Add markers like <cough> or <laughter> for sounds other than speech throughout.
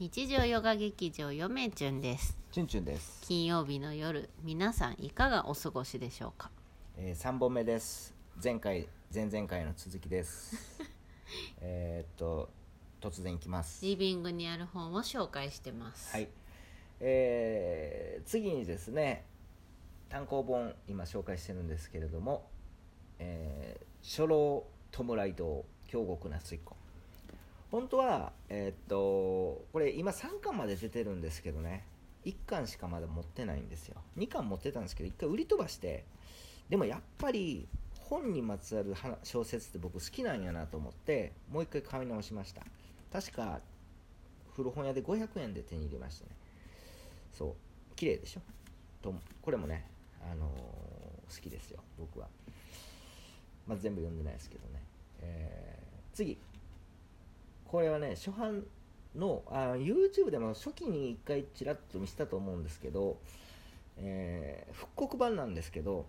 日常ヨガ劇場よめちゅんです。チュンチュンです、金曜日の夜皆さんいかがお過ごしでしょうか？えー、3本目です。前回前々回の続きです。<laughs> えーっと突然いきます。リビングにある本を紹介してます。はい。えー、次にですね単行本今紹介してるんですけれども「えー、初老弔い堂京極夏彦」本当はえーっとこれ今3巻まで出てるんですけどね。1巻しかまだ持ってないんですよ。2巻持ってたんですけど1回売り飛ばしてでもやっぱり本にまつわる小説って僕好きなんやなと思ってもう一回買い直しました。確か古本屋で500円で手に入れましたね。そう。綺麗でしょ？とこれもね、あのー好きですよ僕は、まあ、全部読んでないですけどね、えー次。これはね初版のあ YouTube でも初期に一回ちらっと見せたと思うんですけど、えー復刻版なんですけど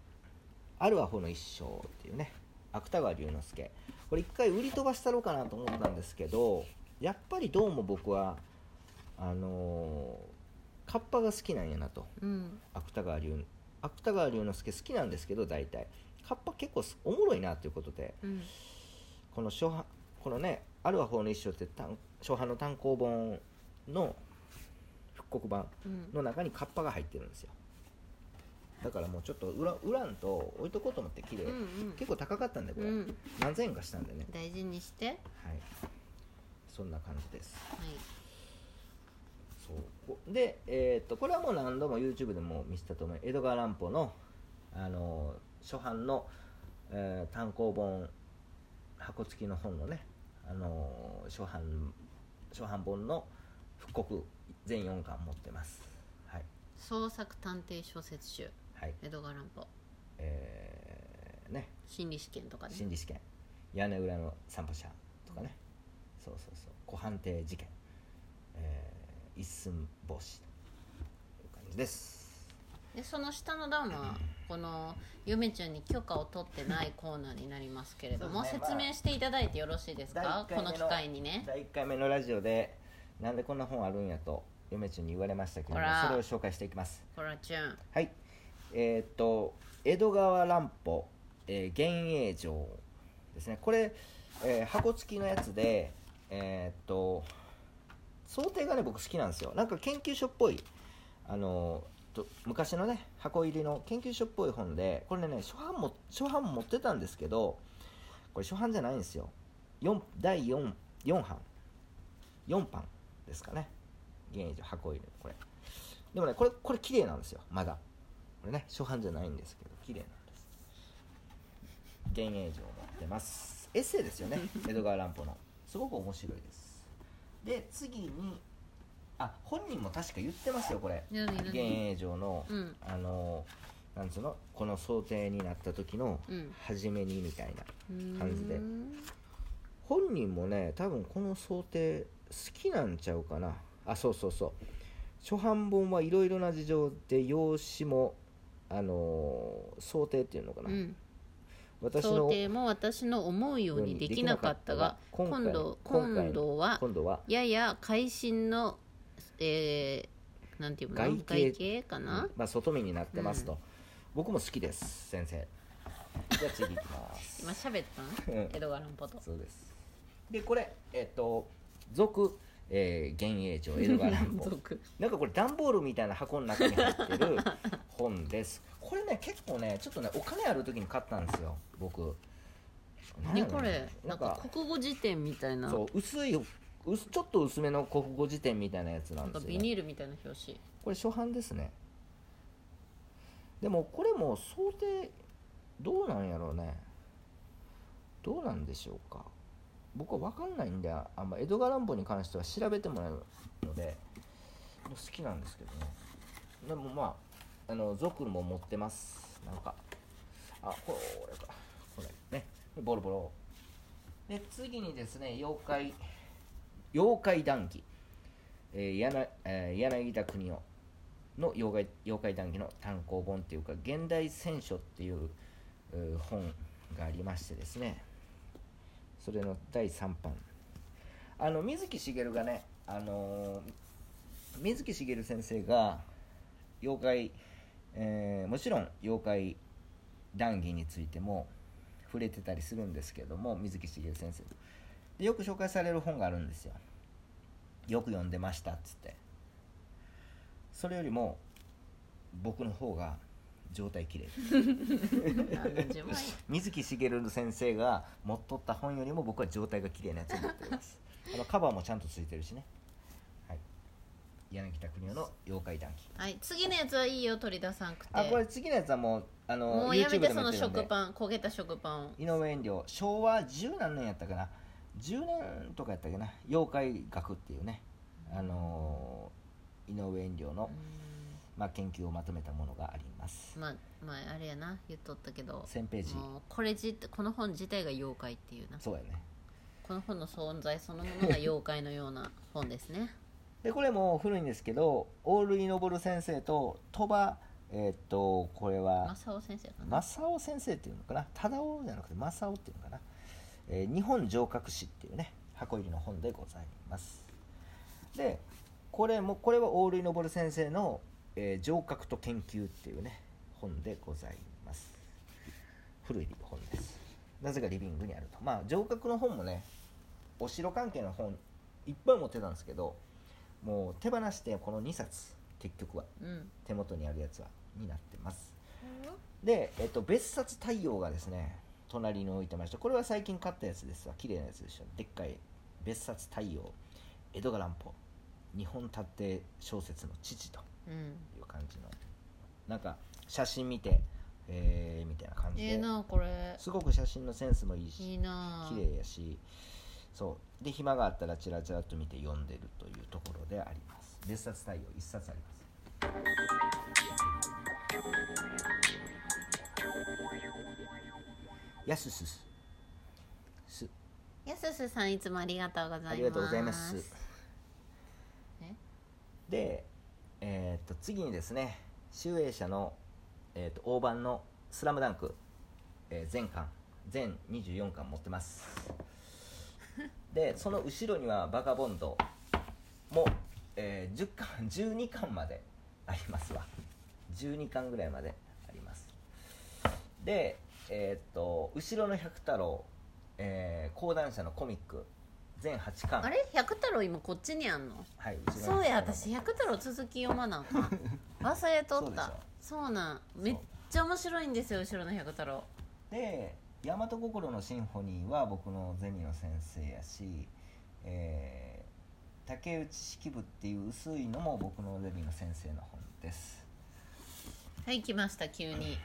「あるアホの一生」っていうね芥川龍之介。これ一回売り飛ばしたろうかなと思ったんですけどやっぱりどうも僕はあのーカッパが好きなんやなと。うん。芥川龍芥川龍之介好きなんですけど大体。カッパ結構すおもろいなということでうん。この初版このね「あるは法の一生」って単初版の単行本の復刻版うんの中にカッパが入ってるんですよ。だからもうちょっと売ら売らんと置いとこうと思って綺麗、うんうん。結構高かったんでこれ、うん。何千円かしたんでね。大事にして。はい。はいそんな感じです。そう。こで、えーっとこれはもう何度も YouTube でも見せたと思う。江戸川乱歩の、あのー初版の、えー単行本箱付きの本のね、あのー初版初版本の復刻全4巻持ってます。はい。創作探偵小説集。はい。江戸川乱歩えーね。心理試験とかね。心理試験。屋根裏の散歩者とかね、そうそうそう。小判定事件、えー一寸法師という感じですでその下の段はこのゆめちゃんに許可を取ってないコーナーになりますけれども、そうですね説明していただいてよろしいです第か一回目のこの機会にね。第1回目のラジオでなんでこんな本あるんやと嫁ちゃんに言われましたけどもほら。それを紹介していきます。ほらちゅん。はい。えーっと江戸川乱歩、えー、幻影城ですね。これ、えー箱付きのやつでえーっと想定がね僕好きなんですよ。なんか研究所っぽいあのと昔のね箱入りの研究所っぽい本でこれね初版も初版持ってたんですけどこれ初版じゃないんですよ。4第 4, 4版。4版ですかね。現役箱入りのこれ。でもねこれこれ綺麗なんですよ。まだ。これね初版じゃないんですけど綺麗なんです。幻影城を持ってます。エッセイですよね。<laughs> 江戸川乱歩の。すごく面白いです。で次にあ本人も確か言ってますよこれ。何何？幻影城の、うん。あのなんつうの？この想定になった時のうん。初めにみたいな、感じで。うーん。本人もね多分この想定好きなんちゃうかな。あそうそうそう。初版本はいろいろな事情で用紙もあのー想定っていうのかな、うん。私想の定も私の思うようにできなかったが今度今回今度は今度はやや会心のえー、なんていうの？外形。外形かな、うん。まあ、外見になってますと、僕も好きです先生。じゃあ次いきます。<laughs> 今喋ったん？うん。江戸川乱歩と。そうです。でこれえっ、と続、えー、幻影城江戸川乱歩続 <laughs> なんかこれ段ボールみたいな箱の中に入ってる <laughs> 本です。これね結構ねちょっとねお金ある時に買ったんですよ僕。なんやろねこれ？ななんか国語辞典みたいな。そう薄い薄ちょっと薄めの国語辞典みたいなやつななんですよ、ね、ビニールみたいな表紙。これ初版ですね。でもこれも想定どうなんやろうね。どうなんでしょうか。僕は分かんないんであんま江戸川乱歩に関しては調べてもらうので好きなんですけどね。でもまああの族も持ってます。なんかあこれかこれね。ボロボロ。で次にですね妖怪妖怪談義、えー、柳えー柳田国夫の妖怪妖怪談義の単行本っていうか現代選書っていう本がありましてですね。それの第3版。あの水木しげるがねあのー水木しげる先生が妖怪、えーもちろん妖怪談義についても触れてたりするんですけども水木しげる先生でよく紹介される本があるんですよ。よく読んでましたっつって。それよりも僕の方が状態綺麗。水木しげる先生が持っとった本よりも僕は状態が綺麗なやつを持っております。<laughs> あのカバーもちゃんとついてるしね。はい。柳田国男の妖怪談義はい。次のやつはいいよ取り出さんくて。あこれ次のやつはもうあのもうやめてその食パン焦げた食パンを。井上遠慮。昭和十何年やったかな10年とかやったっけな？妖怪学っていうね。あのー井上遠慮のう、まあ、研究をまとめたものがあります。んまあまああれやな。言っとったけど。1000ページ。これじこの本自体が妖怪っていうな。そうやね。この本の存在そのものが妖怪のような <laughs> 本ですね。でこれも古いんですけど大類昇先生と鳥羽えーっとこれは正雄先生かな。正雄先生っていうのかな？忠雄じゃなくて正雄っていうのかな、えー日本城郭史っていうね箱入りの本でございます。でこれもこれは大類昇先生の、えー城郭と研究っていうね本でございます。古い本です。なぜかリビングにあると。まあ城郭の本もねお城関係の本いっぱい持ってたんですけどもう手放してこの2冊結局は。うん。手元にあるやつはになってます。で、えっと、別冊太陽がですね隣に置いてました。これは最近買ったやつです。わ綺麗なやつでしょでっかい別冊太陽。江戸川乱歩日本探偵小説の父とうんいう感じのなんか写真見てえー、みたいな感じで。ええなこれ。すごく写真のセンスもいいしいいな。綺麗やし。そう。で暇があったらチラチラっと見て読んでるというところであります。別冊太陽1冊ありますやすす。す。すやすすさんいつもありがとうございます。ありがとうございます。え？でえーっと次にですね集英社の、えーっと大判の「スラムダンク、えー全巻全24巻持ってます。<laughs> でその後ろには「バカボンド」も、えー10巻 <laughs> 12巻までありますわ。12巻ぐらいまであります。でえーっと後ろの百太郎、えー講談社のコミック全8巻。あれ？百太郎今こっちにあんの？はい後ろのそうや私百太郎続き読まなあかん。<laughs> 忘れとった。そうなん。めっちゃ面白いんですよ後ろの百太郎。で「大和心のシンフォニー」は僕のゼミの先生やし、えー竹内式部っていう薄いのも僕のゼミの先生の本です。はい来ました急に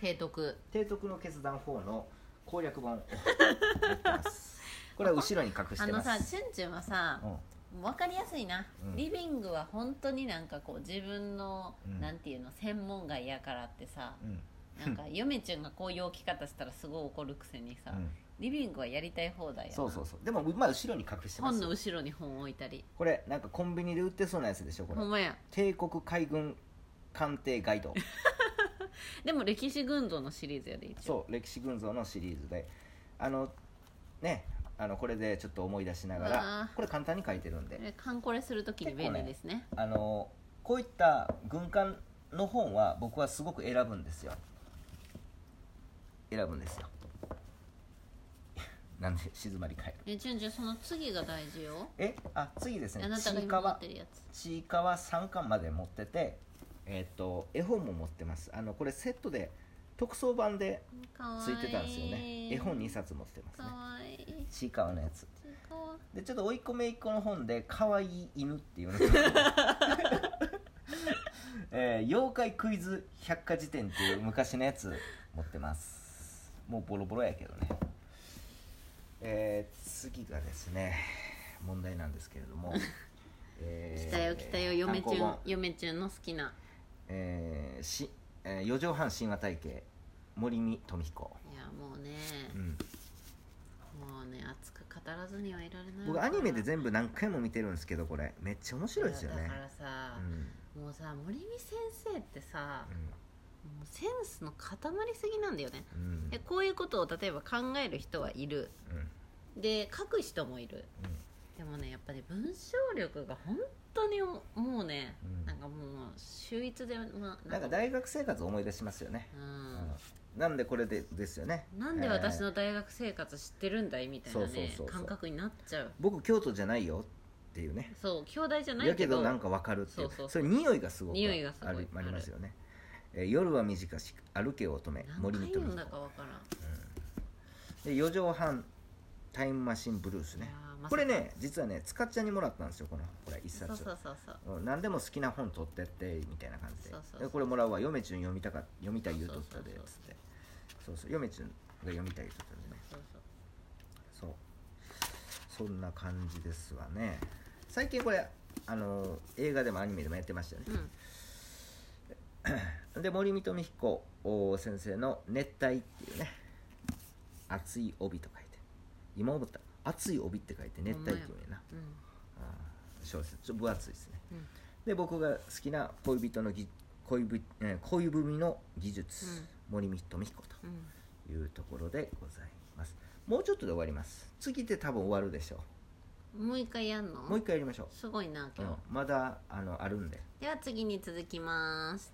提督。提督の決断4の攻略本 <laughs> これは後ろに隠してあのさチュンチュンはさうん。分かりやすいな、うん。リビングは本当になんかこう自分の、うん。なんていうの専門外やからってさうん。なんか嫁ちゃんがこういう置き方したらすごい怒るくせにさ、うん。リビングはやりたい放題やな。そうそうそう。でもまあ後ろに隠してま本すの後ろに本置いたり。これなんかコンビニで売ってそうなやつでしょこれ。ほんまや。帝国海軍艦艇ガイド <laughs> でも歴史群像のシリーズやで一応。そう歴史群像のシリーズで。あのねあのこれでちょっと思い出しながらこれ簡単に書いてるんで。えカンコレするときに便利ですね。あのこういった軍艦の本は僕はすごく選ぶんですよ。選ぶんですよ。<laughs> なんで静まり返る。えチュンチュンその次が大事よ。えあ次ですね。あなたがちいかわ今持ってるやつ。ちいかわ3巻まで持っててえっ、と絵本も持ってます。あのこれセットで特装版でついてたんですよね。絵本2冊持ってますかねちいかわのやつ。でちょっと甥いっ子めいっ子の本で「かわいい犬」っていうの <laughs> えー妖怪クイズ百科事典っていう昔のやつ持ってます。もうボロボロやけどね。えー次がですね問題なんですけれども、<laughs> え来たよ来たよ。嫁ちゅん嫁ちゅんの好きなえーしえー四畳半神話体系森見富彦、いやもうねうん、もうね熱く語らずにはいられない僕アニメで全部何回も見てるんですけどこれ。めっちゃ面白いですよね。だからさう、ん。もうさ森見先生ってさう、もうセンスの塊すぎなんだよね。んうん。でこういうことを例えば考える人はいる。うん。で書く人もいるでもねやっぱり文章力が本当にもうね、うん。なんかもう秀逸で、まあ、なんか大学生活を思い出しますよね、ううん。んなんでこれでですよね。なんで私えーの大学生活知ってるんだいみたいなね感覚になっちゃう。僕京都じゃないよっていうね。そう兄弟じゃないやけどけどなんかわかるっていう。そうそうそう。れ匂いがすごく匂いがすごいありありますよね、えー夜は短し歩け乙女森何回読ん見と美だかわからん。で4畳半タイムマシンブルースね。これね実はね塚っちゃんにもらったんですよこのこれ一冊。そうそうそうそう。うん何でも好きな本取ってってみたいな感じで。これもらうわ嫁ちゅん読みたか読みたい言うとったでそうそうつって。そうそう。嫁ちゅんが読みたい言うとったんでね。そうそんな感じですわね。最近これあの映画でもアニメでもやってましたよね。うん。で森見富彦お先生の「熱帯」っていうね熱い帯と書いて今思った熱い帯って書いて熱帯っていうなうん小説。ちょっと分厚いですね。うん。で僕が好きな恋人のぎ恋ぶ、えー恋文の技術、うん。森見富彦うん。というところでございます。もうちょっとで終わります。次で多分終わるでしょもう一回やんの？うもう一回やりましょすごいなう、今日、うん。まだあのあるんで。では次に続きます